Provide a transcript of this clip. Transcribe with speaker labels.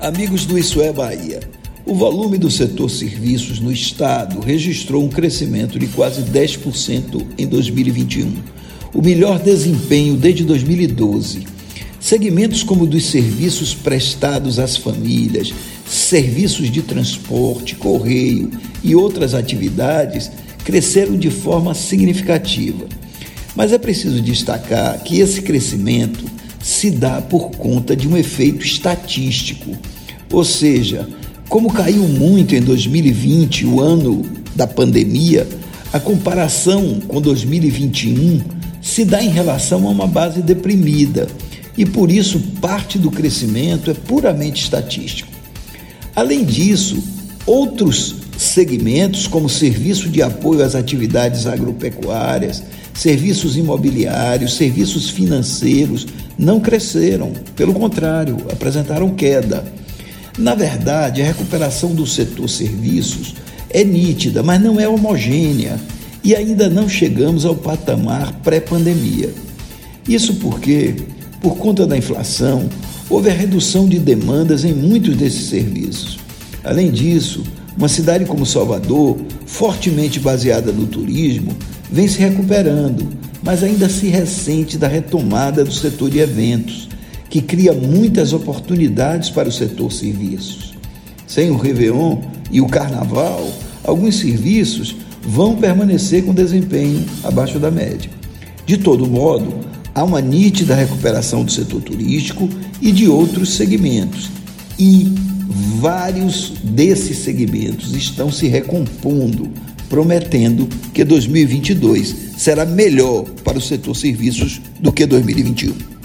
Speaker 1: Amigos do Isso é Bahia, o volume do setor serviços no estado registrou um crescimento de quase 10% em 2021, o melhor desempenho desde 2012. Segmentos como dos serviços prestados às famílias, serviços de transporte, correio e outras atividades cresceram de forma significativa. Mas é preciso destacar que esse crescimento se dá por conta de um efeito estatístico, ou seja, como caiu muito em 2020, o ano da pandemia, a comparação com 2021 se dá em relação a uma base deprimida e por isso parte do crescimento é puramente estatístico. Além disso, outros segmentos, como serviço de apoio às atividades agropecuárias, serviços imobiliários, serviços financeiros, não cresceram, pelo contrário, apresentaram queda. Na verdade, a recuperação do setor serviços é nítida, mas não é homogênea e ainda não chegamos ao patamar pré-pandemia. Isso porque, por conta da inflação, houve a redução de demandas em muitos desses serviços. Além disso, uma cidade como Salvador, fortemente baseada no turismo, vem se recuperando, mas ainda se ressente da retomada do setor de eventos que cria muitas oportunidades para o setor serviços. Sem o Réveillon e o Carnaval, alguns serviços vão permanecer com desempenho abaixo da média. De todo modo, há uma nítida recuperação do setor turístico e de outros segmentos, e vários desses segmentos estão se recompondo, prometendo que 2022 será melhor para o setor serviços do que 2021.